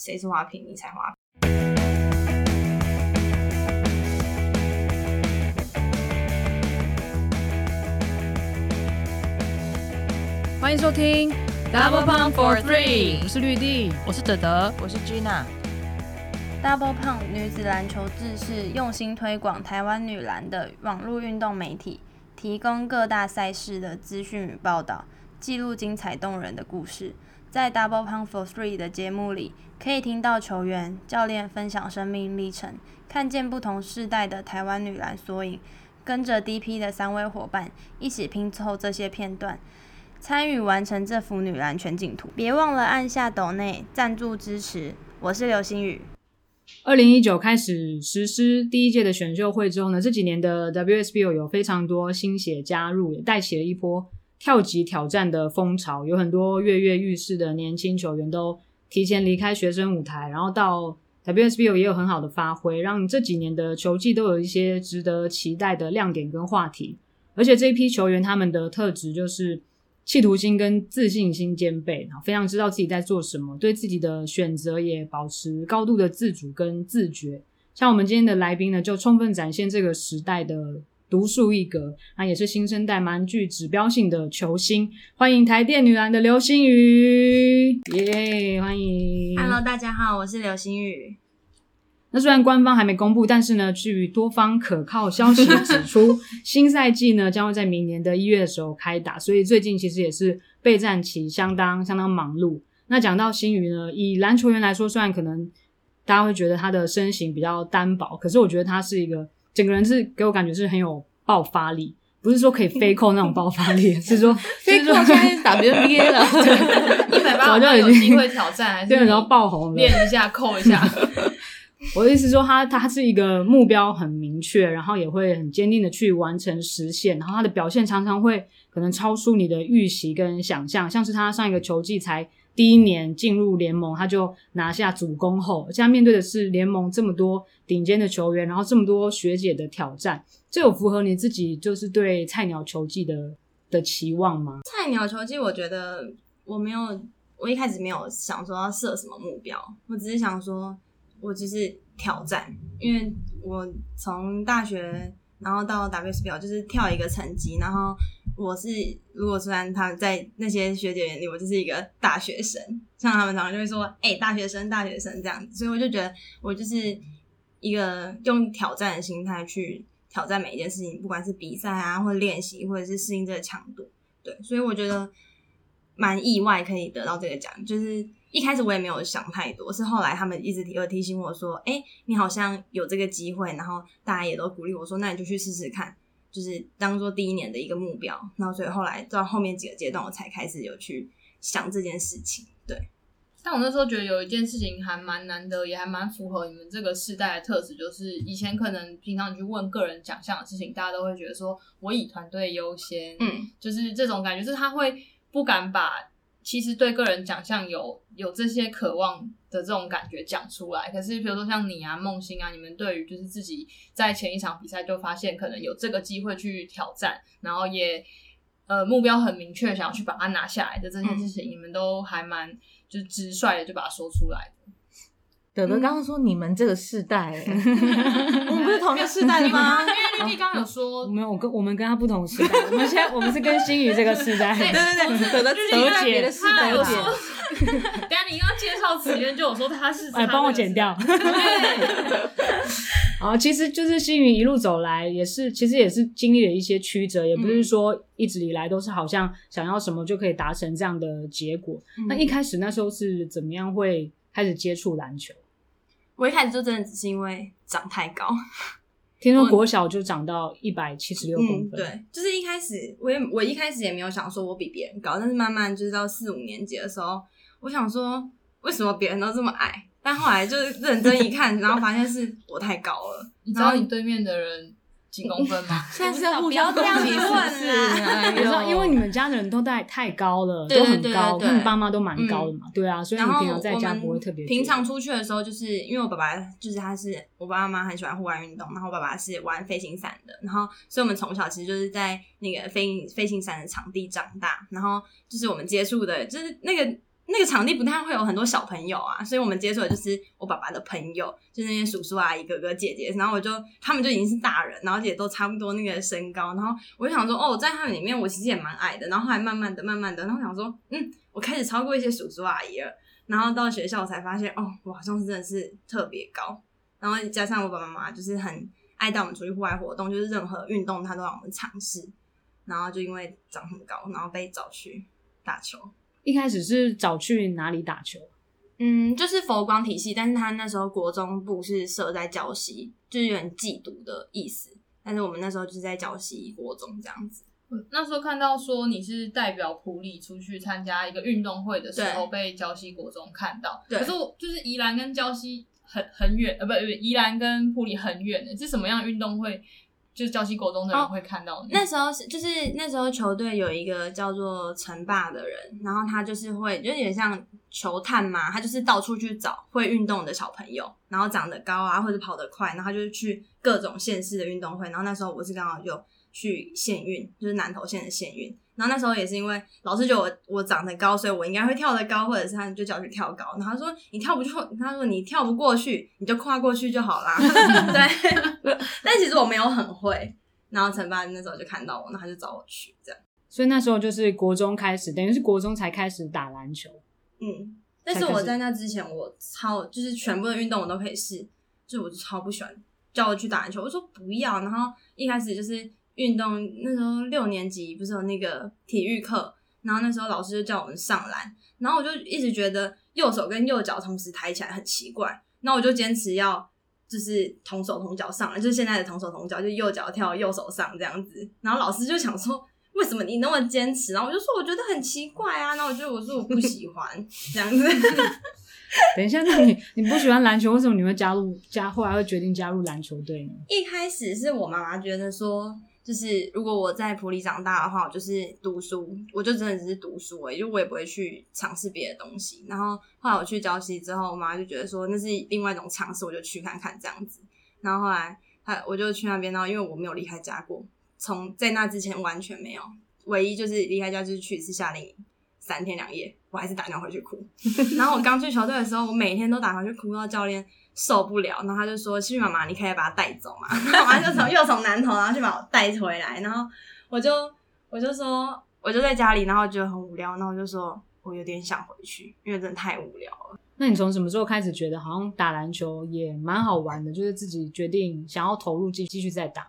谁是花瓶，你才花瓶。欢迎收听 Double Pump for Three 我是绿地，我是德德，我是 Gina。Double Pump 女子篮球志是用心推广台湾女篮的网络运动媒体，提供各大赛事的资讯与报道，记录精彩动人的故事。在 Double Pump for Three 的节目里，可以听到球员、教练分享生命历程，看见不同世代的台湾女篮缩影，跟着 DP 的三位伙伴一起拼凑这些片段。参与完成这幅女篮全景图，别忘了按下抖内赞助支持。我是刘星宇。二零一九开始实施第一届的选秀会之后呢，这几年的 WSBO 有非常多新血加入，也带起了一波跳级挑战的风潮。有很多跃跃欲试的年轻球员都提前离开学生舞台，然后到 WSBO 也有很好的发挥，让这几年的球季都有一些值得期待的亮点跟话题。而且这一批球员他们的特质就是。企图心跟自信心兼备，然后非常知道自己在做什么，对自己的选择也保持高度的自主跟自觉。像我们今天的来宾呢，就充分展现这个时代的独树一格，啊，也是新生代蛮具指标性的球星。欢迎台电女篮的刘星宇，耶、欢迎 Hello，大家好，我是刘星宇。那虽然官方还没公布，但是呢，据多方可靠消息指出，新赛季呢将会在明年的一月的时候开打，所以最近其实也是备战期相当相当忙碌。那讲到星宇呢，以篮球员来说，虽然可能大家会觉得他的身形比较单薄，可是我觉得他是一个整个人是给我感觉是很有爆发力，不是说可以飞扣那种爆发力，是说飞扣现在是 WNBA 了，一百八早就有机会挑战，还是对，然后爆红，练一下扣一下。我的意思是说他，他是一个目标很明确，然后也会很坚定的去完成实现，然后他的表现常常会可能超出你的预期跟想象，像是他上一个球季才第一年进入联盟，他就拿下主攻后，而且他面对的是联盟这么多顶尖的球员，然后这么多学姐的挑战，这有符合你自己就是对菜鸟球技的的期望吗？菜鸟球技，我觉得我没有，我一开始没有想说要设什么目标，我只是想说。我就是挑战，因为我从大学然后到 WSL 就是跳一个成绩，然后我是如果虽然他在那些学姐眼里我就是一个大学生，像他们常常就会说，哎、大学生，大学生这样子，所以我就觉得我就是一个用挑战的心态去挑战每一件事情，不管是比赛啊，或者练习，或者是适应这个强度，对，所以我觉得蛮意外可以得到这个奖，就是。一开始我也没有想太多，是后来他们一直提有提醒我说：“哎、你好像有这个机会。”然后大家也都鼓励我说：“那你就去试试看，就是当做第一年的一个目标。”然后所以后来到后面几个阶段，我才开始有去想这件事情。对，但我那时候觉得有一件事情还蛮难得，也还蛮符合你们这个世代的特质，就是以前可能平常你去问个人奖项的事情，大家都会觉得说我以团队优先，嗯，就是这种感觉，就是他会不敢把。其实对个人奖项有有这些渴望的这种感觉讲出来，可是比如说像你啊、梦欣啊，你们对于就是自己在前一场比赛就发现可能有这个机会去挑战，然后也呃目标很明确，想要去把它拿下来的这件事情，嗯、你们都还蛮就是直率的就把它说出来的。德德刚刚说你们这个世代、欸，我们不是同一个世代的吗？因为丽丽刚刚有说，没有，我跟我们跟他不同时代，我们现在我们是跟心宇这个世代，对对对，德德德姐的世代有说，等下你刚刚介绍词里面就有说他是，哎，帮我剪掉。好，其实就是星宇一路走来，也是其实也是经历了一些曲折，也不是说一直以来都是好像想要什么就可以达成这样的结果。嗯、那一开始那时候是怎么样会开始接触篮球？我一开始就真的只是因为长太高，听说国小就长到一百七十六公分、嗯。对，就是一开始我也我一开始也没有想说我比别人高，但是慢慢就是到四五年级的时候，我想说为什么别人都这么矮？但后来就是认真一看，然后发现是我太高了。你知道你对面的人几公分吗？现在是要互相这样子问啦。有时候因为你们家的人都太太高了，都很高，对对他们爸妈都蛮高的嘛，对啊，所以平常在家不会特别。平常出去的时候，就是因为我爸爸就是他是我爸爸妈妈很喜欢户外运动，然后我爸爸是玩飞行伞的，然后所以我们从小其实就是在那个飞飞行伞的场地长大，然后就是我们接触的，就是那个。那个场地不太会有很多小朋友啊，所以我们接触的就是我爸爸的朋友，就那些叔叔阿姨、哥哥姐姐，然后我就他们就已经是大人，然后也都差不多那个身高，然后我就想说，哦，在他们里面我其实也蛮矮的，然后后来慢慢的、慢慢的，然后想说，嗯，我开始超过一些叔叔阿姨了，然后到学校才发现，哦，我好像是真的是特别高，然后加上我爸爸妈妈就是很爱带我们出去户外活动，就是任何运动他都让我们尝试，然后就因为长很高，然后被找去打球。一开始是找去哪里打球？嗯，就是佛光体系，但是他那时候国中部是设在礁溪，就是有点嫉妒的意思。但是我们那时候就是在礁溪国中这样子。那时候看到说你是代表普里出去参加一个运动会的时候，被礁溪国中看到。对可是我就是宜兰跟礁溪很很远，呃，不不，宜兰跟普里很远的，是什么样的运动会？就是礁溪国中的人会看到你。那时候是就是那时候球队有一个叫做陈霸的人，然后他就是会就有点像球探嘛，他就是到处去找会运动的小朋友，然后长得高啊或者跑得快，然后他就是去各种县市的运动会。然后那时候我是刚好就去县运，就是南投县的县运。然后那时候也是因为老师觉得我我长得高，所以我应该会跳得高，或者是他就叫我去跳高。然后他说你跳不就，他说你跳不过去，你就跨过去就好啦。对，但其实我没有很会。然后陈爸那时候就看到我，然后他就找我去这样。所以那时候就是国中开始，等于是国中才开始打篮球。嗯，但是我在那之前，我超就是全部的运动我都可以试，就我就超不喜欢叫我去打篮球，我说不要。然后一开始就是运动，那时候六年级不是有那个体育课，然后那时候老师就叫我们上篮，然后我就一直觉得右手跟右脚同时抬起来很奇怪，那我就坚持要就是同手同脚上来，就是现在的同手同脚，就右脚跳右手上这样子。然后老师就想说，为什么你那么坚持？然后我就说我觉得很奇怪啊，然后我就我说我不喜欢这样子。等一下，那你你不喜欢篮球，为什么你会加入加后来会决定加入篮球队呢？一开始是我妈妈觉得说，就是如果我在普里长大的话，我就是读书，我就真的只是读书而已，就我也不会去尝试别的东西。然后后来我去礁溪之后，我妈就觉得说那是另外一种尝试，我就去看看这样子。然后后来她我就去那边，然后因为我没有离开家过，从在那之前完全没有，唯一就是离开家就是去一次夏令营。三天两夜，我还是打电话回去哭。然后我刚去球队的时候，我每天都打回去哭到教练受不了。然后他就说：“西妈妈，你可以把他带走嘛。”然后我妈就从又从南头，然后去把我带回来。然后我就我就说，我就在家里，然后觉得很无聊。然后我就说我有点想回去，因为真的太无聊了。那你从什么时候开始觉得好像打篮球也蛮好玩的？就是自己决定想要投入继继续再打？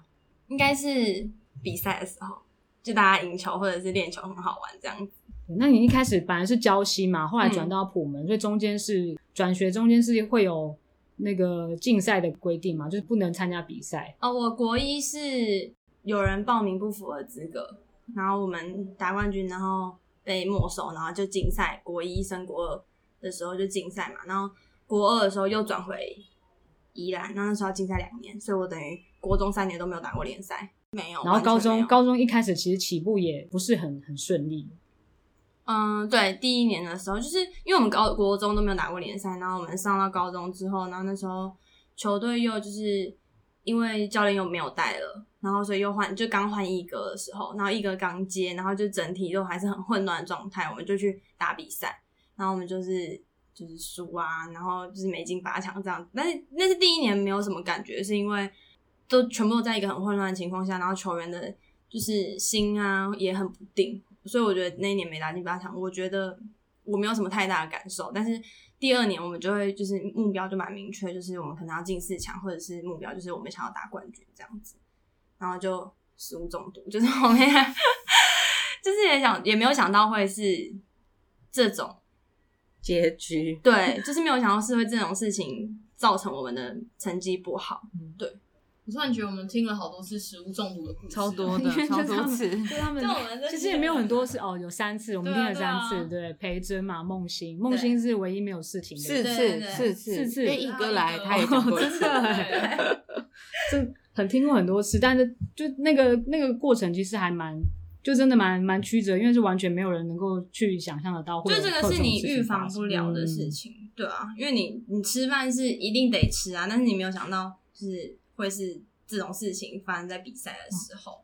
应该是比赛的时候，就大家赢球或者是练球很好玩这样子。那你一开始本来是交西嘛，后来转到普门，所以中间是转学，中间是会有那个竞赛的规定嘛，就是不能参加比赛。哦，我国一是有人报名不符合资格，然后我们打冠军，然后被没收，然后就竞赛。国一升国二的时候就竞赛嘛，然后国二的时候又转回宜兰，那那时候要竞赛两年，所以我等于国中三年都没有打过联赛，没有。然后高中高中一开始其实起步也不是很很顺利。嗯，对，第一年的时候，就是因为我们高国中都没有打过联赛，然后我们上到高中之后，然后那时候球队又就是因为教练又没有带了，然后所以又换就刚换一哥的时候，然后一哥刚接，然后就整体都还是很混乱的状态，我们就去打比赛，然后我们就是就是输啊，然后就是没进八强这样，但是那是第一年没有什么感觉，是因为都全部都在一个很混乱的情况下，然后球员的就是心啊也很不定，所以我觉得那一年没打进八强，我觉得我没有什么太大的感受。但是第二年我们就会就是目标就蛮明确，就是我们可能要进四强，或者是目标就是我们想要打冠军这样子，然后就食物中毒，就是后面就是也想也没有想到会是这种，结局对，就是没有想到是会这种事情造成我们的成绩不好。我突然觉得我们听了好多次食物中毒的故事，超多的，就 是超多次。就他们其实也没有很多次哦，有三次，我们听了三次，对培真嘛，梦欣，梦欣是唯一没有事情的四次，四次，四次因为一哥来，哦他也讲过一 真次。的欸，这很听过很多次，但是就那个那个过程其实还蛮，就真的蛮蛮曲折，因为是完全没有人能够去想象得到，就这个是你预防不了的事。嗯情，对啊，因为你你吃饭是一定得吃啊，但是你没有想到就是会是这种事情发生在比赛的时候。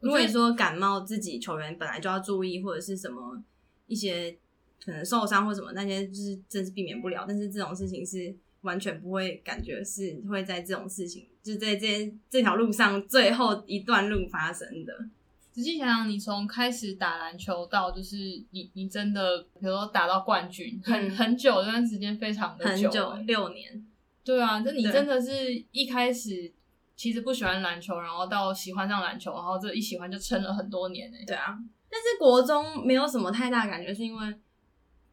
如果你说感冒，自己球员本来就要注意，或者是什么一些可能受伤或什么那些，就是真是避免不了。但是这种事情是完全不会感觉是会在这种事情，就在这这条路上最后一段路发生的。仔细想想，你从开始打篮球到就是你你真的，比如说打到冠军，很、嗯很久这段时间非常的久、很久欸六年，对啊，这你真的是一开始其实不喜欢篮球，然后到喜欢上篮球，然后这一喜欢就撑了很多年呢、对啊。但是国中没有什么太大感觉，是因为不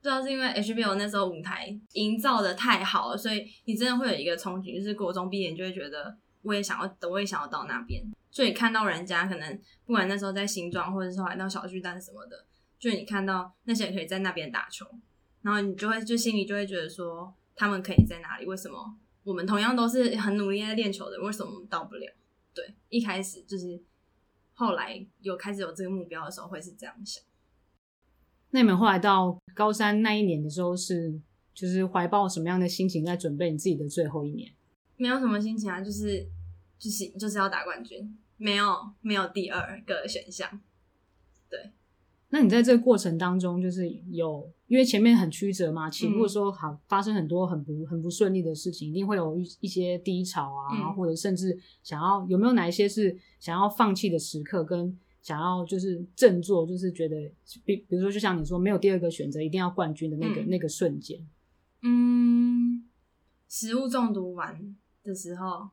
知道是因为 HBO 那时候舞台营造的太好了，所以你真的会有一个憧憬，就是国中毕业你就会觉得我也想要，我也想要到那边。所以你看到人家可能不管那时候在新庄，或者是来到小巨蛋什么的，就你看到那些人可以在那边打球，然后你就会就心里就会觉得说他们可以在哪里？为什么我们同样都是很努力在练球的，为什么我们到不了？对，一开始就是后来有开始有这个目标的时候，会是这样想。那你们后来到高三那一年的时候是，就是怀抱什么样的心情在准备你自己的最后一年？没有什么心情啊，就是就是就是要打冠军，没有没有第二个选项。对那你在这个过程当中，就是有因为前面很曲折嘛，起步的时候好发生很多很不很不顺利的事情，一定会有一一些低潮啊，嗯或者甚至想要有没有哪一些是想要放弃的时刻，跟想要就是振作，就是觉得比比如说就像你说没有第二个选择，一定要冠军的那个、嗯那个瞬间。嗯，食物中毒完的时候，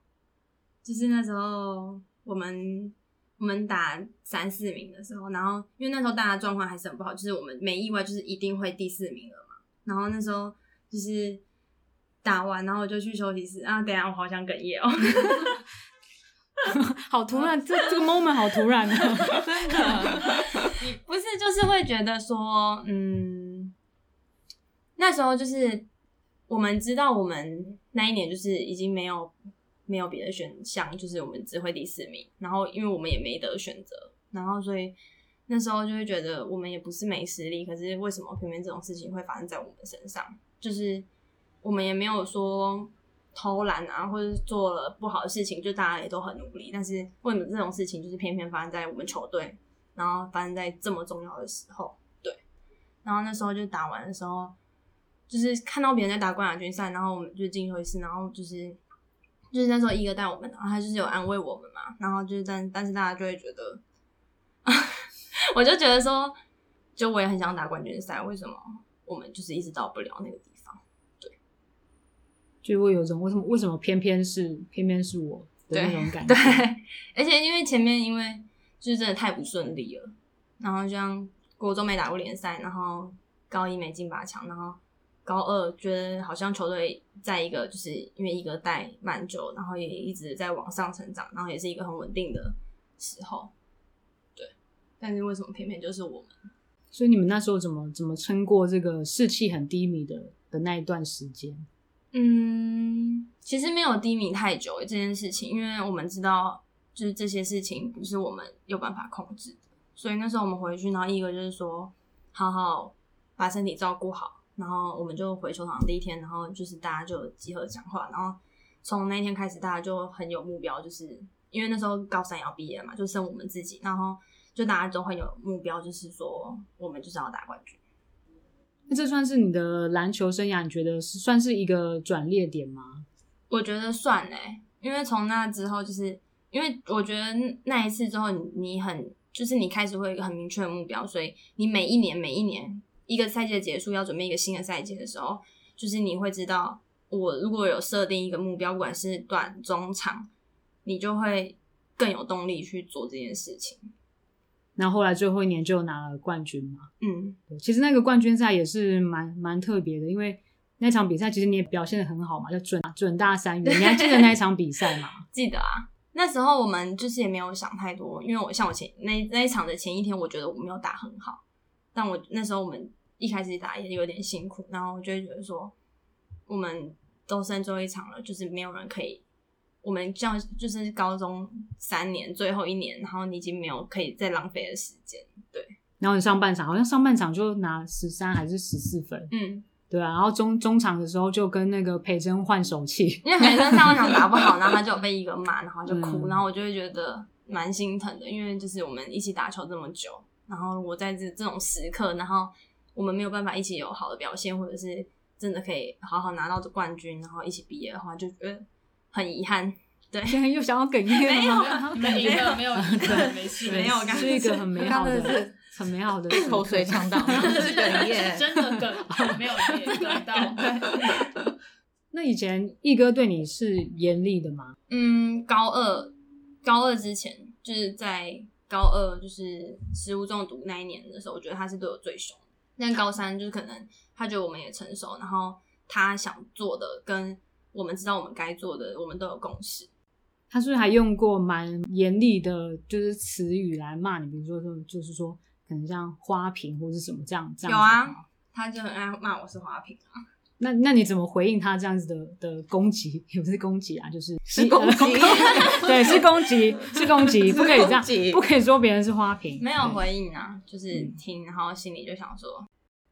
就是那时候我们我们打三四名的时候，然后因为那时候大家状况还是很不好，就是我们没意外就是一定会第四名了嘛。然后那时候就是打完，然后我就去休息室啊，等一下我好想哽咽哦。好突然，这这个 moment 好突然啊！真的，不是，就是会觉得说，嗯，那时候就是我们知道我们那一年就是已经没有没有别的选项，就是我们只会第四名，然后因为我们也没得选择，然后所以那时候就会觉得我们也不是没实力，可是为什么偏偏这种事情会发生在我们身上？就是我们也没有说偷懒啊，或者是做了不好的事情，就大家也都很努力，但是为什么这种事情就是偏偏发生在我们球队？然后发生在这么重要的时候，对。然后那时候就打完的时候，就是看到别人在打冠亚军赛，然后我们就进会室，然后就是就是那时候一哥带我们，然后他就是有安慰我们嘛，然后就是但但是大家就会觉得，我就觉得说，就我也很想打冠军赛，为什么我们就是一直到不了那个地方？对就会有种为什么为什么偏偏是偏偏是我的那种感觉。对，而且因为前面因为就是真的太不顺利了，然后像国中没打过联赛，然后高一没进八强，然后高二觉得好像球队在一个就是因为一个带蛮久，然后也一直在往上成长，然后也是一个很稳定的时候，对。但是为什么偏偏就是我们？所以你们那时候怎么怎么撑过这个士气很低迷的的那一段时间？嗯，其实没有低迷太久这件事情，因为我们知道，就是这些事情不是我们有办法控制的，所以那时候我们回去，然后一个就是说，好好把身体照顾好，然后我们就回球场第一天，然后就是大家就集合讲话，然后从那一天开始，大家就很有目标，就是因为那时候高三也要毕业了嘛，就剩我们自己，然后就大家都很有目标，就是说我们就是要打冠军。那这算是你的篮球生涯，你觉得是算是一个转捩点吗？我觉得算嘞，因为从那之后，就是因为我觉得那一次之后你，你很就是你开始会有一个很明确的目标，所以你每一年每一年一个赛季的结束要准备一个新的赛季的时候，就是你会知道，我如果有设定一个目标，不管是短中长，你就会更有动力去做这件事情。那后后来最后一年就拿了冠军嘛。嗯，其实那个冠军赛也是蛮蛮特别的，因为那场比赛其实你也表现的很好嘛，就准准大三元。你还记得那一场比赛吗？记得啊。那时候我们就是也没有想太多，因为我像我前那那一场的前一天，我觉得我没有打很好，但我那时候我们一开始打也有点辛苦，然后我就会觉得说，我们都剩最后一场了，就是没有人可以，我们这样就是高中三年最后一年，然后你已经没有可以再浪费的时间，对，然后你上半场好像上半场就拿十三还是十四分，嗯，对啊。然后中中场的时候就跟那个培珍换手气，因为培珍上半场打不好，然后他就有被一个骂，然后就哭，嗯然后我就会觉得蛮心疼的，因为就是我们一起打球这么久，然后我在这这种时刻，然后我们没有办法一起有好的表现，或者是真的可以好好拿到冠军，然后一起毕业的话，就觉得很遗憾。对，现在又想要哽咽了吗？没有，没有，没有，没事，没有，是一个很美好的、很美好的口水呛到，是哽咽，真的哽，没有哽到。那以前毅哥对你是严厉的吗？嗯，高二，高二之前就是在高二就是食物中毒那一年的时候，我觉得他是对我最凶。但高三就是可能他觉得我们也成熟，然后他想做的跟我们知道我们该做的，我们都有共识。他是不是还用过蛮严厉的，就是词语来骂你？比如说就，就是说可能像花瓶或是什么这样这样。有啊，他就很爱骂我是花瓶啊。那那你怎么回应他这样子的的攻击？也不是攻击啊，就是是攻击，对，是攻击，是攻击，不可以这样，不可以说别人是花瓶。没有回应啊，就是听，然后心里就想说，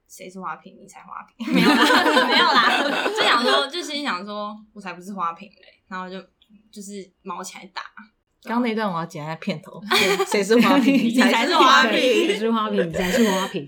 谁是花瓶？你才花瓶？没有啦，没有啦，就想说，就心想说，我才不是花瓶嘞，然后就就是毛起来打。刚刚那段我要剪在片头，谁是花瓶？你才是花瓶，谁是花瓶？你才是花瓶。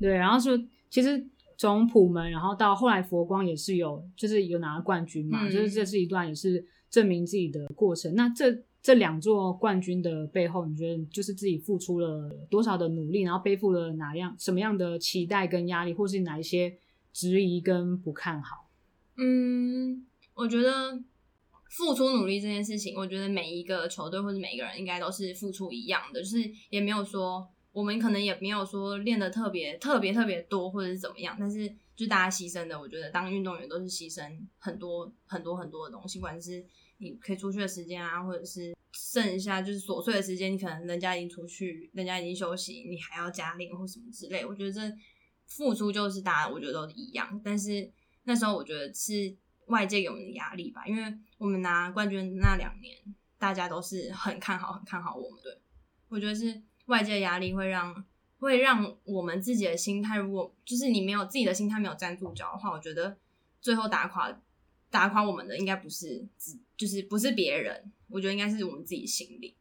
对，然后说其实。从普门，然后到后来佛光也是有，就是有拿冠军嘛，就是这是一段也是证明自己的过程。那这这两座冠军的背后，你觉得就是自己付出了多少的努力，然后背负了哪样什么样的期待跟压力，或是哪一些质疑跟不看好？嗯，我觉得付出努力这件事情，我觉得每一个球队或者每一个人应该都是付出一样的，就是也没有说。我们可能也没有说练的特别特别特别多，或者是怎么样，但是就大家牺牲的，我觉得当运动员都是牺牲很多很多很多的东西，不管是你可以出去的时间啊，或者是剩下就是琐碎的时间，你可能人家已经出去，人家已经休息，你还要加练或什么之类，我觉得这付出就是大家我觉得都一样，但是那时候我觉得是外界给我们的压力吧，因为我们拿冠军那两年，大家都是很看好很看好我们，对我觉得是。外界压力会让会让我们自己的心态，如果就是你没有自己的心态没有站住脚的话，我觉得最后打垮打垮我们的应该不是只就是不是别人，我觉得应该是我们自己心里。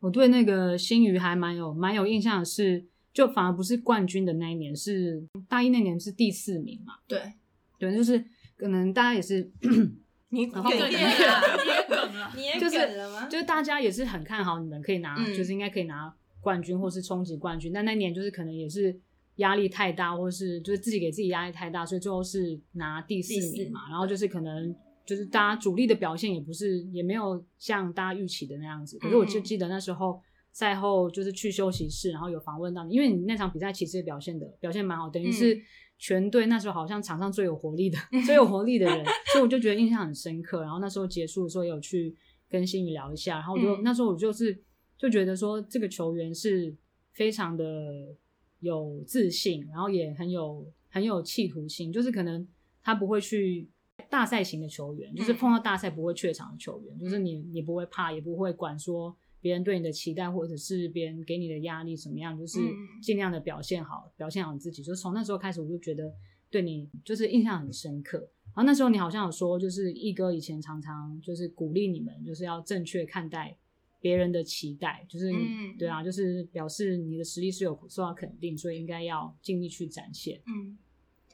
我对那个新宇还蛮有蛮有印象的是，就反而不是冠军的那一年，是大一那年是第四名嘛？对，对，就是可能大家也是 你梗了，你也梗了，你也梗了吗？就是大家也是很看好你们可以拿，就是应该可以拿。冠军或是冲击冠军，但那年就是可能也是压力太大，或是就是自己给自己压力太大，所以最后是拿第四名嘛。然后就是可能就是大家主力的表现也不是也没有像大家预期的那样子。可是我就记得那时候赛后就是去休息室，然后有访问到你，因为你那场比赛其实表现的表现蛮好，等于是全队那时候好像场上最有活力的 最有活力的人，所以我就觉得印象很深刻。然后那时候结束的时候有去跟心宇聊一下，然后我就那时候我就是。就觉得说这个球员是非常的有自信，然后也很有很有企图心，就是可能他不会去大赛型的球员，就是碰到大赛不会怯场的球员，就是你你不会怕，也不会管说别人对你的期待或者是别人给你的压力怎么样，就是尽量的表现好，表现好你自己。就从那时候开始，我就觉得对你就是印象很深刻。然后那时候你好像有说，就是一哥以前常常就是鼓励你们，就是要正确看待。别人的期待就是，对啊，就是表示你的实力是有受到肯定，所以应该要尽力去展现。嗯，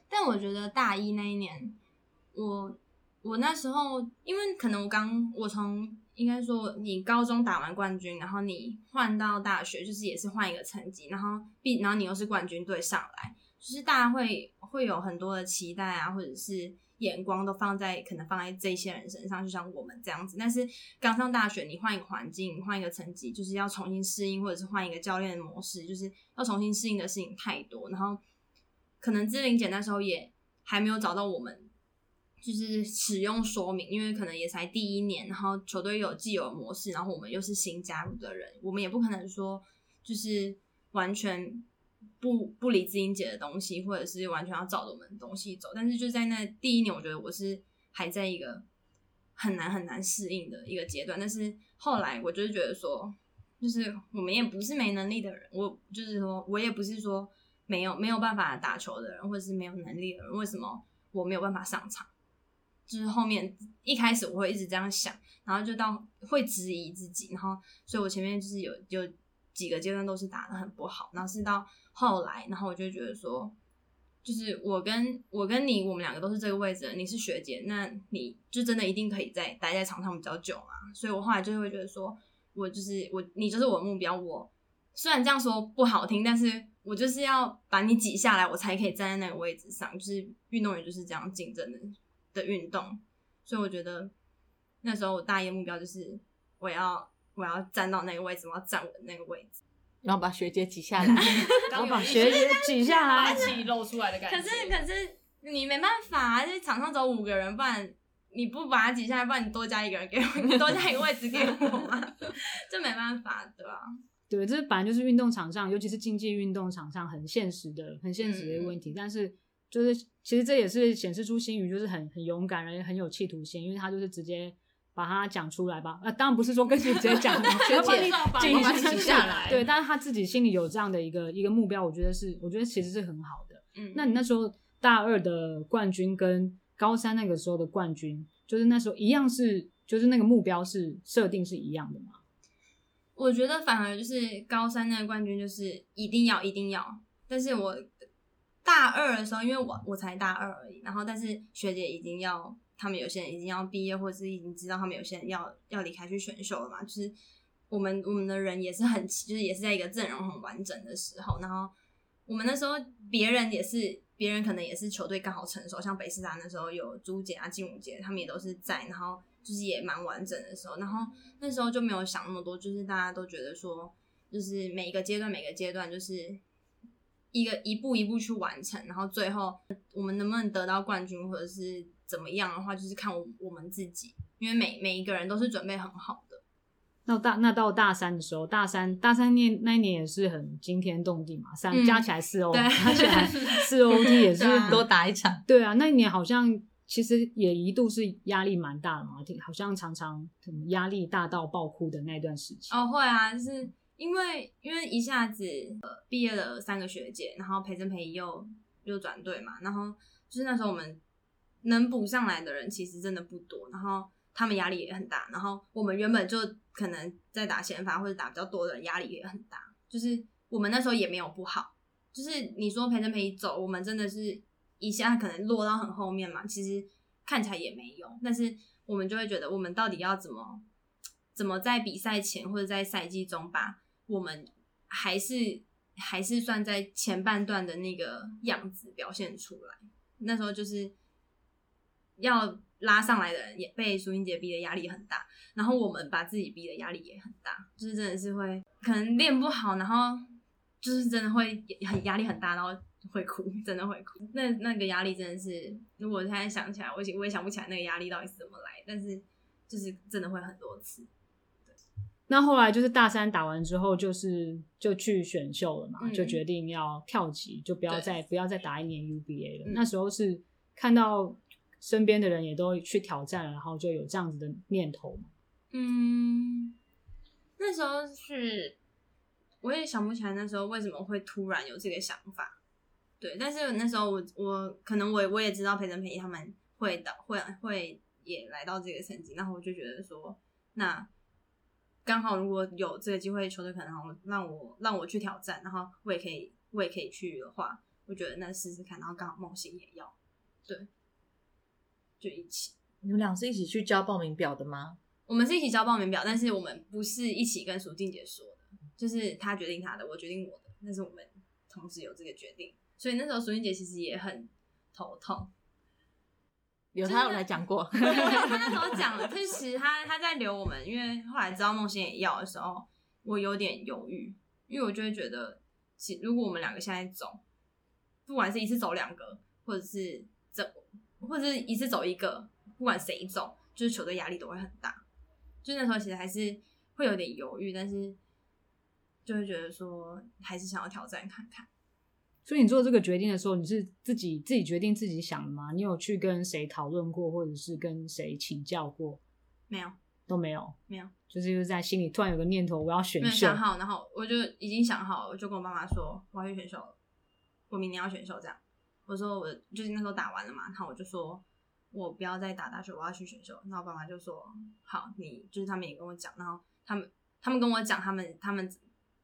但我觉得大一那一年，我我那时候，因为可能我刚我从应该说你高中打完冠军，然后你换到大学，就是也是换一个成绩，然后毕然后你又是冠军队上来，就是大家会会有很多的期待啊，或者是。眼光都放在可能放在这些人身上，就像我们这样子。但是刚上大学，你换一个环境，换一个层级，就是要重新适应，或者是换一个教练模式，就是要重新适应的事情太多。然后可能志玲姐那时候也还没有找到我们，就是使用说明，因为可能也才第一年，然后球队有既有模式，然后我们又是新加入的人，我们也不可能说就是完全。不不理志英姐的东西，或者是完全要照着我们东西走，但是就在那第一年，我觉得我是还在一个很难很难适应的一个阶段。但是后来，我就是觉得说，就是我们也不是没能力的人，我就是说我也不是说没有没有办法打球的人，或者是没有能力的人，为什么我没有办法上场？就是后面一开始我会一直这样想，然后就到会质疑自己，然后所以我前面就是有有几个阶段都是打的很不好，然后是到。后来，然后我就觉得说，就是我跟我跟你，我们两个都是这个位置，你是学姐，那你就真的一定可以在待在场上比较久嘛？所以我后来就会觉得说，我就是我，你就是我的目标。我虽然这样说不好听，但是我就是要把你挤下来，我才可以站在那个位置上。就是运动员就是这样竞争的的运动，所以我觉得那时候我大一目标就是我要我要站到那个位置，我要站稳那个位置。然后把学姐挤下来，然后把学姐挤下霸来。气露出来的感觉。可是可是你没办法啊，就是场上只有五个人，不然你不把他挤下来，不然你多加一个人给我，你多加一个位置给我嘛，这没办法，对吧、对，这本来就是运动场上，尤其是竞技运动场上很现实的、很现实的一个问嗯题。但是，就是其实这也是显示出新宇就是很很勇敢，而且很有企图心，因为他就是直接把它讲出来吧。啊，当然不是说跟你直接讲，学姐姐把挤我把你挤下去下来对，但是他自己心里有这样的一个一个目标，我觉得是，我觉得其实是很好的。嗯，那你那时候大二的冠军跟高三那个时候的冠军，就是那时候一样是，就是那个目标是设定是一样的吗？我觉得反而就是高三那个冠军就是一定要一定要，但是我大二的时候，因为我我才大二而已，然后但是学姐已经要，他们有些人已经要毕业，或者是已经知道他们有些人要要离开去选秀了嘛，就是我们我们的人也是很，就是也是在一个阵容很完整的时候，然后我们那时候别人也是。别人可能也是球队刚好成熟，像北师大那时候有朱姐啊、金武杰，他们也都是在，然后就是也蛮完整的时候，然后那时候就没有想那么多，就是大家都觉得说，就是每一个阶段每个阶段就是一个一步一步去完成，然后最后我们能不能得到冠军或者是怎么样的话，就是看我我们自己，因为每每一个人都是准备很好的。那大那到大三的时候，大三大三年那一年也是很惊天动地嘛，三、嗯加起来四 O，对加起来 四 OT 也是多打一场。对啊，那一年好像其实也一度是压力蛮大的嘛，好像常常嗯压力大到爆哭的那段时期。哦，会啊，就是因为因为一下子呃毕业了三个学姐，然后培真培仪又又转队嘛，然后就是那时候我们能补上来的人其实真的不多，然后他们压力也很大，然后我们原本就可能在打先发或者打比较多的人压力也很大，就是我们那时候也没有不好，就是你说陪着陪你走，我们真的是一下可能落到很后面嘛，其实看起来也没有，但是我们就会觉得我们到底要怎么怎么在比赛前或者在赛季中把我们还是还是算在前半段的那个样子表现出来。那时候就是要拉上来的人也被苏英杰逼的压力很大，然后我们把自己逼的压力也很大，就是真的是会可能练不好，然后就是真的会很压力很大，然后会哭，真的会哭。那那个压力真的是，如果现在想起来，我也我也想不起来那个压力到底是怎么来，但是就是真的会很多次。那后来就是大三打完之后，就是就去选秀了嘛，嗯就决定要跳级，就不要再不要再打一年 UBA 了。嗯那时候是看到身边的人也都去挑战了，然后就有这样子的念头。嗯，那时候是我也想不起来那时候为什么会突然有这个想法。对，但是那时候我我可能我我也知道培真培他们会的会会也来到这个成绩，然后我就觉得说，那刚好如果有这个机会，球队可能让我让我让我去挑战，然后我也可以我也可以去的话，我觉得那试试看，然后刚好梦醒也要，对，就一起。你们俩是一起去交报名表的吗？我们是一起交报名表，但是我们不是一起跟苏静姐说的，就是她决定她的，我决定我的，但是我们同时有这个决定，所以那时候苏静姐其实也很头痛。有他有来讲过，他那时候讲了，其实他他在留我们，因为后来知道梦欣也要的时候，我有点犹豫，因为我就会觉得，其如果我们两个现在走，不管是一次走两个，或者是走，或者是一次走一个，不管谁走，就是球队压力都会很大。就那时候其实还是会有点犹豫，但是就会觉得说还是想要挑战看看。所以你做这个决定的时候，你是自己自己决定自己想的吗？你有去跟谁讨论过，或者是跟谁请教过？没有，都没有，没有，就是就是在心里突然有个念头，我要选没有秀。想好，然后我就已经想好了，我就跟我爸妈说我要去选秀了，我明年要选秀这样。我说我就是那时候打完了嘛，然后我就说我不要再打大学，我要去选秀。然后爸妈就说好，你就是他们也跟我讲，然后他们他们跟我讲他们他们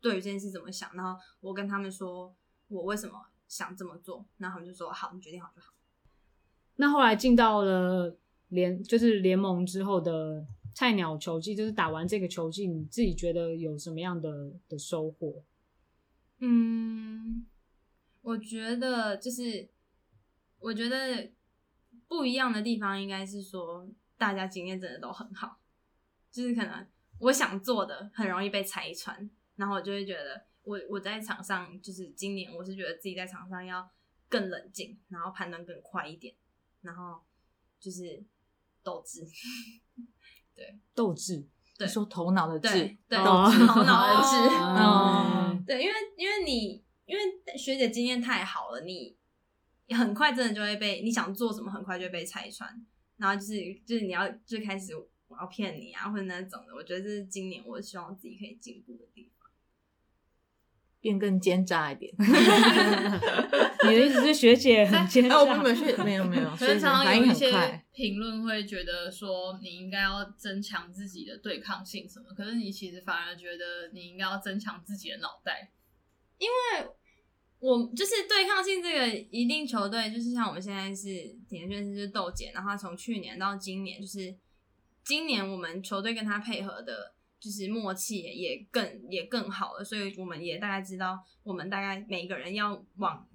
对于这件事怎么想，然后我跟他们说我为什么想这么做，然后他们就说好，你决定好就好。那后来进到了联就是联盟之后的菜鸟球季，就是打完这个球季，你自己觉得有什么样的的收获？嗯，我觉得就是，我觉得不一样的地方应该是说，大家经验真的都很好，就是可能我想做的很容易被拆穿，然后我就会觉得我我在场上就是今年我是觉得自己在场上要更冷静，然后判断更快一点，然后就是斗志，对。斗志，对你说头脑的对智，对，哦头脑的智。哦。对，因为因为你因为学姐经验太好了，你很快真的就会被你想做什么，很快就会被拆穿，然后就是就是你要最开始我要骗你啊，或者那种的。我觉得这是今年我希望自己可以进步的地方。变更奸诈一点。你的意思是学姐很奸哎，诈？我们没有学，没有没有，可是常常反应有一些很快。评论会觉得说你应该要增强自己的对抗性什么，可是你其实反而觉得你应该要增强自己的脑袋。我就是对抗性这个一定球队，就是像我们现在是田轩是豆姐，然后从去年到今年，就是今年我们球队跟他配合的，就是默契也也更也更好了，所以我们也大概知道，我们大概每个人要往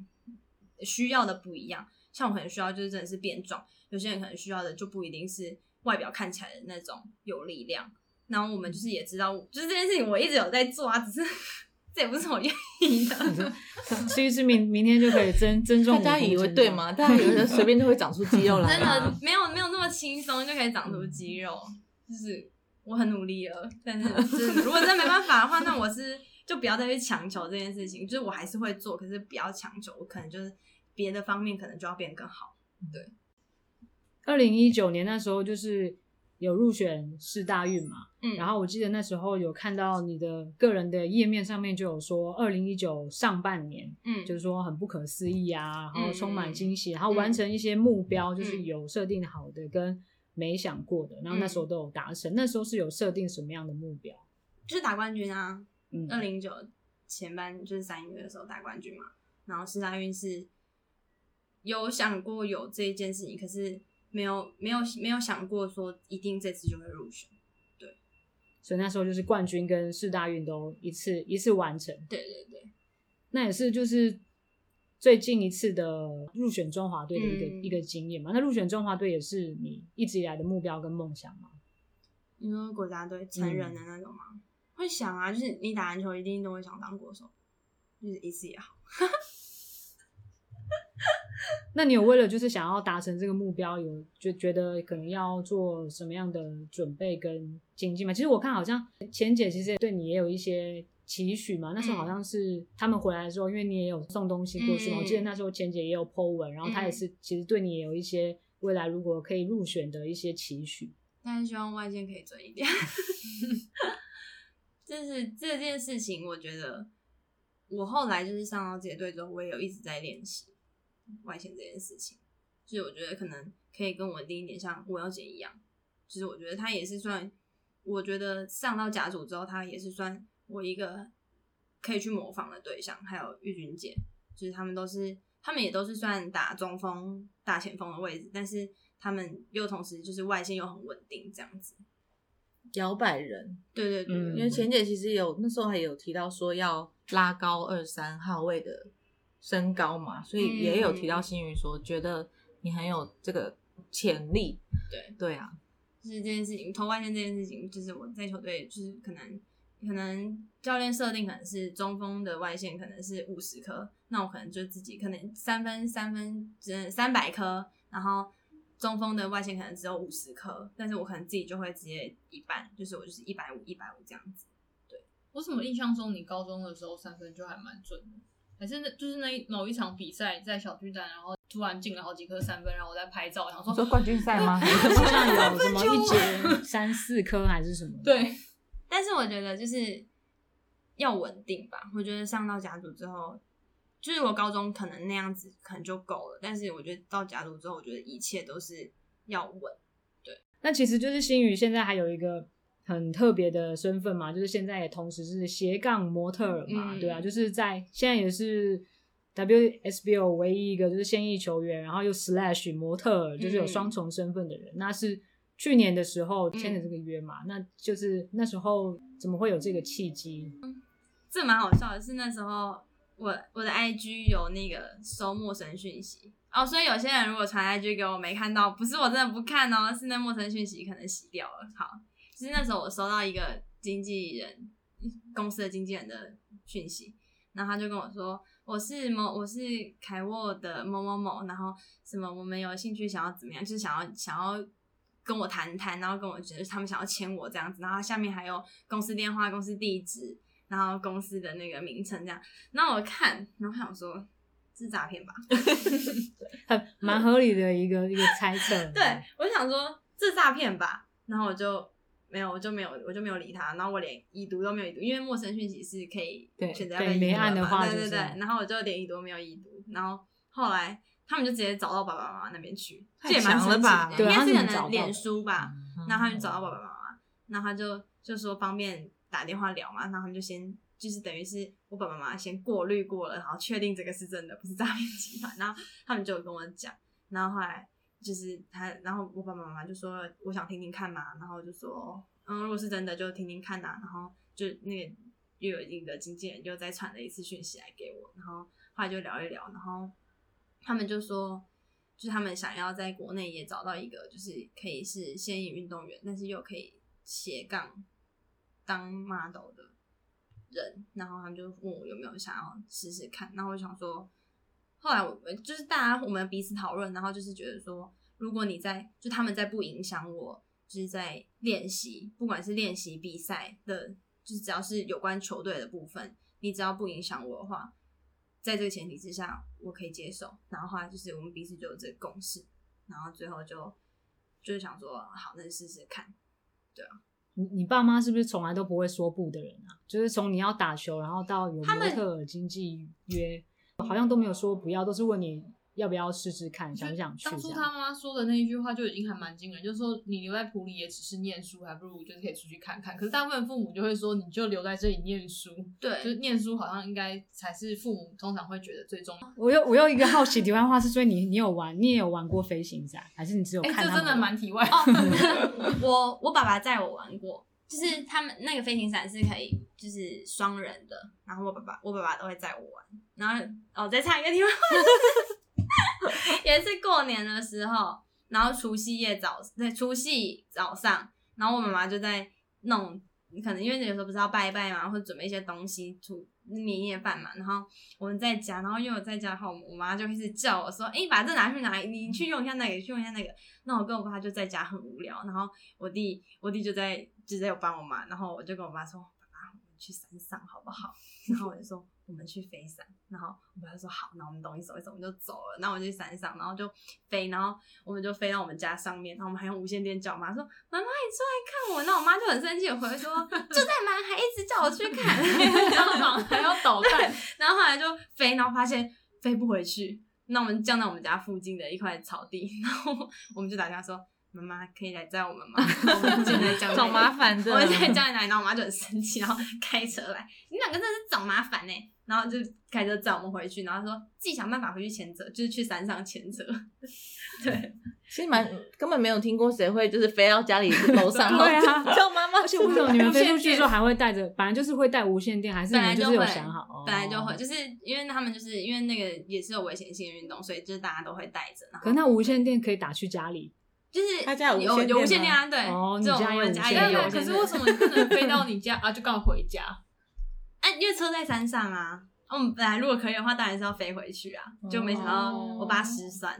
需要的不一样。像我可能需要就是真的是变壮，有些人可能需要的就不一定是外表看起来的那种有力量。然后我们就是也知道，就是这件事情我一直有在做啊，只是这也不是我愿意的。所以是明明天就可以增增重大家以为对吗？大家以为随便就会长出肌肉来真啊的没有没有那么轻松就可以长出肌肉，就是我很努力了，但是 就是如果真的没办法的话，那我是就不要再去强求这件事情，就是我还是会做，可是不要强求，我可能就是别的方面可能就要变得更好。对二零一九年那时候就是有入选世大运嘛，嗯。然后我记得那时候有看到你的个人的页面上面就有说，二零一九上半年嗯。就是说很不可思议啊，然后嗯充满惊喜，然后完成一些目标，就是嗯。有设定好的跟没想过的，然后那时候都有达成。那时候是有设定什么样的目标？就是打冠军啊，嗯，二零一九前半就是三月的时候打冠军嘛，然后世大运是有想过有这一件事情，可是没有没有没有想过说一定这次就会入选。对所以那时候就是冠军跟四大运都一次一次完成。对对对，那也是就是最近一次的入选中华队的一个、嗯一个经验嘛。那入选中华队也是你一直以来的目标跟梦想吗？你说国家队成人的那种吗？会想啊，就是你打篮球一定都会想当国手，就是一次也好。那你有为了就是想要达成这个目标，有就觉得可能要做什么样的准备跟经济吗？其实我看好像钱姐其实对你也有一些期许嘛。那时候好像是他们回来的时候，因为你也有送东西过去嘛，嗯我记得那时候钱姐也有 po 文，然后她也是其实对你也有一些未来如果可以入选的一些期许。但是希望外线可以准一点。就是这件事情，我觉得我后来就是上到职业队之后，我也有一直在练习外线这件事情。就是我觉得可能可以更稳定一点，像吴瑶姐一样。就是我觉得她也是算，我觉得上到甲组之后，她也是算我一个可以去模仿的对象。还有玉君姐，就是他们都是，他们也都是算打中锋、打前锋的位置，但是他们又同时就是外线又很稳定，这样子。摇摆人，对对对，嗯因为钱姐其实有那时候还有提到说要拉高二三号位的身高嘛，所以也有提到新宇说觉得你很有这个潜力。对对啊，就是这件事情，投外线这件事情，就是我在球队就是可能可能教练设定可能是中锋的外线可能是五十颗，那我可能就自己可能三分三分只三百颗，然后中锋的外线可能只有五十颗，但是我可能自己就会直接一半，就是我就是一百五一百五这样子。对我怎么印象中你高中的时候三分就还蛮准的？还是那就是那一某一场比赛在小巨蛋，然后突然进了好几颗三分，然后我在拍照，想说说冠军赛吗？好像有什么一节三四颗还是什么？，对，但是我觉得就是要稳定吧。我觉得上到甲组之后，就是我高中可能那样子可能就够了，但是我觉得到甲组之后，我觉得一切都是要稳。对那其实就是新宇现在还有一个很特别的身份嘛，就是现在也同时是斜杠模特儿嘛，嗯对啊，就是在现在也是 WSBO 唯一一个就是现役球员，然后又 slash 模特儿，就是有嗯双重身份的人。那是去年的时候签的这个约嘛？那就是那时候怎么会有这个契机？这蛮好笑的，是那时候我我的 IG 有那个收陌生讯息哦，所以有些人如果传 IG 给我没看到，不是我真的不看哦，是那陌生讯息可能洗掉了。好，就是那时候我收到一个经纪人公司的经纪人的讯息，然后他就跟我说我是某我是凯沃的某某某，然后什么我们有兴趣想要怎么样，就是想要想要。跟我谈谈，然后跟我觉得他们想要签我这样子，然后下面还有公司电话、公司地址，然后公司的那个名称这样，然后我看，然后想说是诈骗吧？很蛮合理的一个一个猜测。对，我就想说是诈骗吧，然后我就没有，我就没有，我就没有理他，然后我连已读都没有已读，因为陌生讯息是可以对选择要对不要已读的嘛话就是对对对，然后我就连已读都没有已读，然后后来他们就直接找到爸爸妈妈那边去，太这也蛮神奇的，应该是可能脸书吧，嗯然后他就找到爸爸妈妈，然后他就就说方便打电话聊嘛，然后他们就先就是等于是我爸爸妈妈先过滤过了，然后确定这个是真的，不是诈骗集团，然后他们就有跟我讲，然后后来就是他，然后我爸爸妈妈就说我想听听看嘛，然后就说嗯，如果是真的就听听看呐、然后就那个又有一个经纪人又再传了一次讯息来给我，然后后来就聊一聊，然后他们就说。就是他们想要在国内也找到一个，就是可以是现役运动员，但是又可以斜杠当 model 的人，然后他们就问我有没有想要试试看，那我想说，后来我们就是大家我们彼此讨论，然后就是觉得说，如果你在就他们在不影响我，就是在练习，不管是练习比赛的，就是只要是有关球队的部分，你只要不影响我的话，在这个前提之下，我可以接受。然后后来就是我们彼此就有这个共识，然后最后就就是想说，好，那就试试看。对啊你你爸妈是不是从来都不会说不的人啊？就是从你要打球，然后到有模特儿经纪约，好像都没有说不要，都是问你要不要试试看，想不想去当初。他妈妈说的那一句话就已经还蛮惊人，就是说你留在普里也只是念书，还不如就是可以出去看看。可是大部分父母就会说，你就留在这里念书，对就是念书好像应该才是父母通常会觉得最重要。我有我有一个好奇题外话是，所以你你有玩，你也有玩过飞行伞，还是你只有哎、看？这真的蛮题外。哦，我我爸爸载我玩过，就是他们那个飞行伞是可以就是双人的，然后我爸爸我爸爸都会载我玩，然后哦再唱一个地方，也是过年的时候，然后除夕夜早对除夕早上，然后我妈妈就在弄，可能因为有时候不是要拜拜嘛，或准备一些东西出年夜饭嘛，然后我们在家，然后因为我在家的话，我妈就开始叫我说：“哎、把这拿去拿，你去用一下那个，去用一下那个。”那我跟我爸就在家很无聊，然后我弟我弟就在就在我帮我妈，然后我就跟我妈说：“爸爸，我们去山上好不好？”然后我就说：“我们去飞伞。”然后我爸就说：“好。”那我们东西收一收，我们就走了。然后我就去山上，然后就飞，然后我们就飞到我们家上面，然后我们还用无线电叫我妈说：“妈妈，你出来看我。”那我妈就很生气，回来说：“就在忙，还一直叫我去看。”然后还要捣蛋，然后后来就飞，然后发现飞不回去，那我们降到我们家附近的一块草地，然后我们就打电话说：“妈妈可以来载我们吗？”我们现在降找麻烦的我在降在哪里？然后我妈就很生气，然后开车来，你两个真的是找麻烦呢、然后就开车载我们回去，然后说自己想办法回去牵车，就是去山上牵车。对，其实蛮根本没有听过谁会就是飞到家里楼上，对啊叫妈妈而且为什么你们飞出去的时候还会带着？本来就是会带无线电，还是你本来们就是有，想好？哦本来就会，就是因为他们就是因为那个也是有危险性的运动，所以就是大家都会带着。可是那无线电可以打去家里，就是他家有无有无线电啊，对，哦这种我们家也有。可是为什么你不能飞到你家 啊？就刚好回家。哎，因为车在山上啊。嗯本来如果可以的话，当然是要飞回去啊，就没想到哦我爸失算，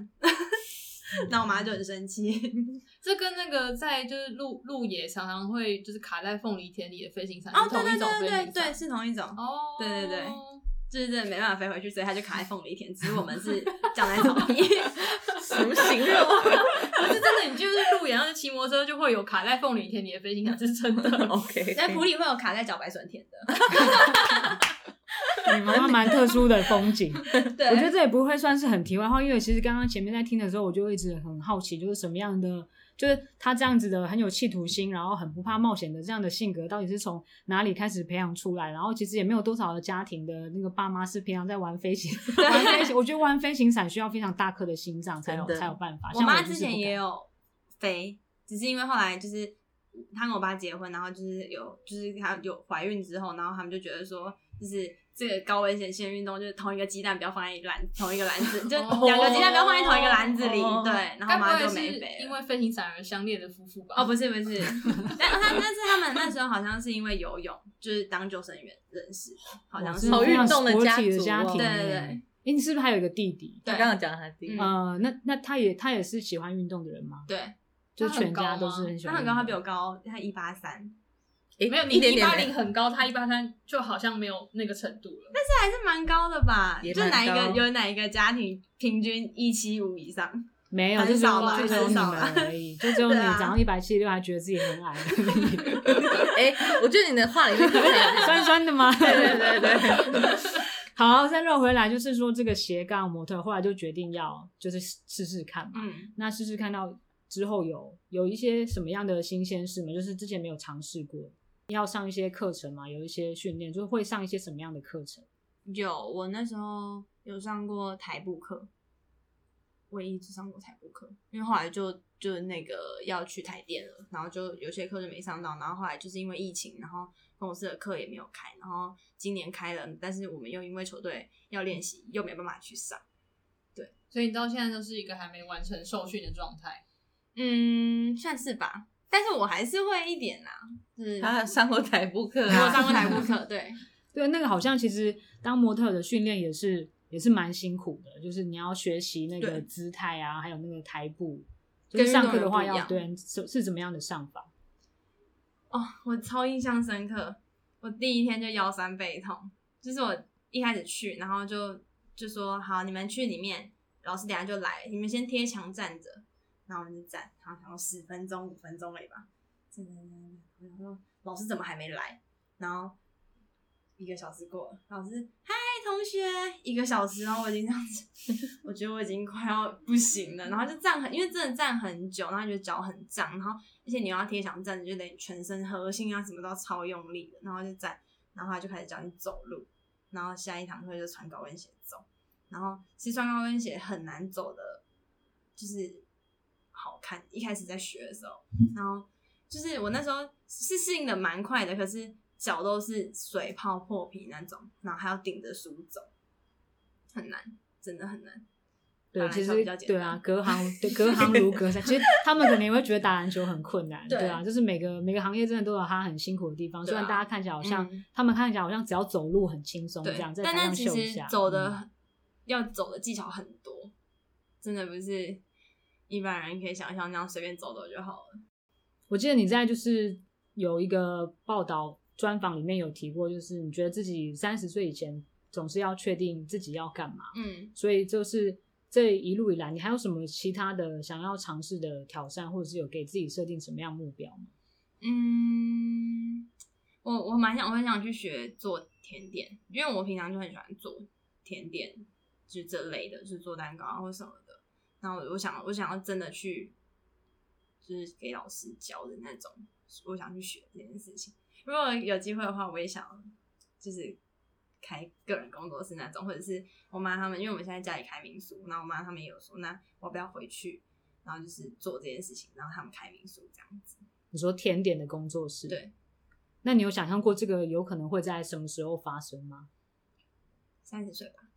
那我妈就很生气。这跟那个在就是路路野常常会就是卡在凤梨田里的飞行伞哦，是对对同一种飞对对对，是同一种。哦，对对对就是真的没办法飞回去，所以他就卡在凤梨田，只是我们是讲在草地。什么形容？可是真的，你就是路演，然后骑摩托车就会有卡在凤梨田里的飞行卡，是真的。OK，在普里会有卡在茭白笋田的，你们蛮特殊的风景。对，我觉得这也不会算是很题外话，因为其实刚刚前面在听的时候，我就一直很好奇，就是什么样的就是他这样子的很有企图心，然后很不怕冒险的这样的性格，到底是从哪里开始培养出来？然后其实也没有多少的家庭的那个爸妈是平常在玩飞行，玩飞行。我觉得玩飞行伞需要非常大颗的心脏才有才有办法。我妈之前也有飞，只是因为后来就是她跟我爸结婚，然后就是有就是她有怀孕之后，然后他们就觉得说，就是这个高危险性运动，就是同一个鸡蛋不要放在篮同一个篮子，就哦两个鸡蛋不要放在同一个篮子里，哦对，然后妈不会是就没飞了因为飞行伞而相恋的夫妇吧？哦，不是不是，但他但是他们那时候好像是因为游泳，就是当救生员认识，好像是好运动的家家庭欸，对对对诶你是不是还有一个弟弟？对我刚刚讲他弟弟，嗯呃，那那他也他也是喜欢运动的人吗？对，就全家都是很喜他很高。他比我高，他一八三，诶没有，你一八零很高，他一八三就好像没有那个程度了。但是还是蛮高的吧？也蛮就哪一个高有哪一个家庭平均一七五以上？没有，很就只有少吧就只有你很少吧们而已，就只有你 对啊长到一百七十六还觉得自己很矮而已，哎，我觉得你的话里面听起来酸酸的吗？对对对对，好，再绕回来，就是说这个斜杠模特，后来就决定要就是试试看嘛。嗯，那试试看到之后有有一些什么样的新鲜事吗？就是之前没有尝试过，要上一些课程嘛，有一些训练，就是会上一些什么样的课程？有我那时候有上过台步课，唯一只上过台步课，因为后来就就那个要去台电了，然后就有些课就没上到，然后后来就是因为疫情，然后公司的课也没有开，然后今年开了，但是我们又因为球队要练习，又没办法去上。对所以你到现在都是一个还没完成受训的状态。嗯，算是吧，但是我还是会一点啦，就是他上过台步课我啊，上过台步课，对，对，那个好像其实当模特的训练也是也是蛮辛苦的，就是你要学习那个姿态啊，还有那个台步。就跟是上课的话要对是是怎么样的上法？哦，我超印象深刻，我第一天就腰酸背痛，就是我一开始去，然后就就说好，你们去里面，老师等下就来，你们先贴墙站着，然后我们就站，然后想说十分钟五分钟而已吧，站站站站，我想说老师怎么还没来？然后一个小时过了，老师嗨同学，一个小时，然后我已经这样子，我觉得我已经快要不行了，然后就站很，因为真的站很久，然后觉得脚很胀，然后而且你要贴墙站着，就得全身核心啊什么都要超用力的，然后就站，然后他就开始教你走路，然后下一堂课就穿高跟鞋走，然后其实穿高跟鞋很难走的，就是好看。一开始在学的时候，然后就是我那时候是适应的蛮快的，可是脚都是水泡破皮那种，然后还要顶着书走，很难，真的很难。对，打其实对啊，隔行对隔行如隔山。其实 他们可能也会觉得打篮球很困难，对对啊，就是每个每个行业真的都有他很辛苦的地方。虽对啊然大家看起来好像、嗯他们看起来好像只要走路很轻松这样，，在但台上那其实秀一下，走的、嗯要走的技巧很多，真的不是一般人可以想象那样随便走走就好了。我记得你在就是有一个报道专访里面有提过，就是你觉得自己三十岁以前总是要确定自己要干嘛，嗯，所以就是这一路以来，你还有什么其他的想要尝试的挑战，或者是有给自己设定什么样目标吗？嗯，我我蛮想，我很想去学做甜点，因为我平常就很喜欢做甜点，就是这类的，就是做蛋糕啊或什么的。然后我想，我想要真的去，就是给老师教的那种，我想去学这件事情。如果有机会的话，我也想就是开个人工作室那种，或者是我妈他们，因为我们现在家里开民宿，然后我妈他们也有说，那我不要回去，然后就是做这件事情，然后他们开民宿这样子。你说甜点的工作室，对，那你有想象过这个有可能会在什么时候发生吗？三十岁吧。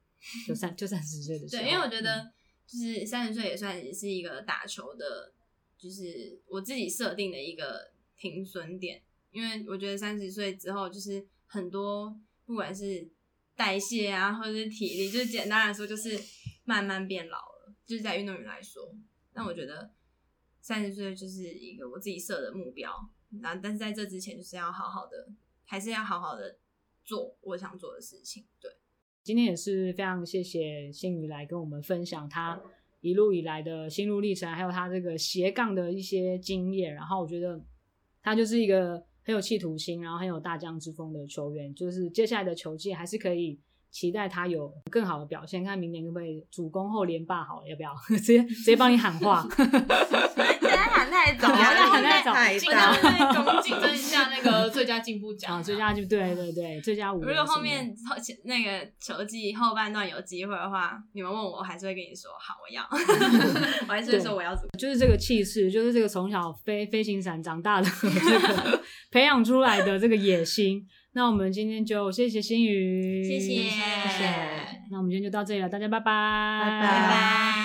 就三就三十岁的时候，对，因为我觉嗯得就是三十岁也算是一个打球的，就是我自己设定的一个停损点。因为我觉得三十岁之后，就是很多不管是代谢啊，或者是体力，就是简单来说，就是慢慢变老了。就是在运动员来说，那我觉得三十岁就是一个我自己设的目标。那但是在这之前，就是要好好的，还是要好好的做我想做的事情。对。今天也是非常谢谢新宇来跟我们分享他一路以来的心路历程，还有他这个斜杠的一些经验。然后我觉得他就是一个很有企图心，然后很有大将之风的球员。就是接下来的球季还是可以期待他有更好的表现，看明年可不可以主攻后连霸好，要不要 直接直接帮你喊话？太早，压力太早竞太大争竞竞争一下那个最佳进步奖啊，最佳就对对对，最佳舞如。果后面后前那个球季后半段有机会的话，你们问我，我还是会跟你说好，我要，我还是会说我要怎么。就是这个气势，就是这个从小飞飞行伞长大的这个培养出来的这个野心。那我们今天就谢谢心宇，谢谢谢谢那我们今天就到这里了，大家拜拜，拜拜拜。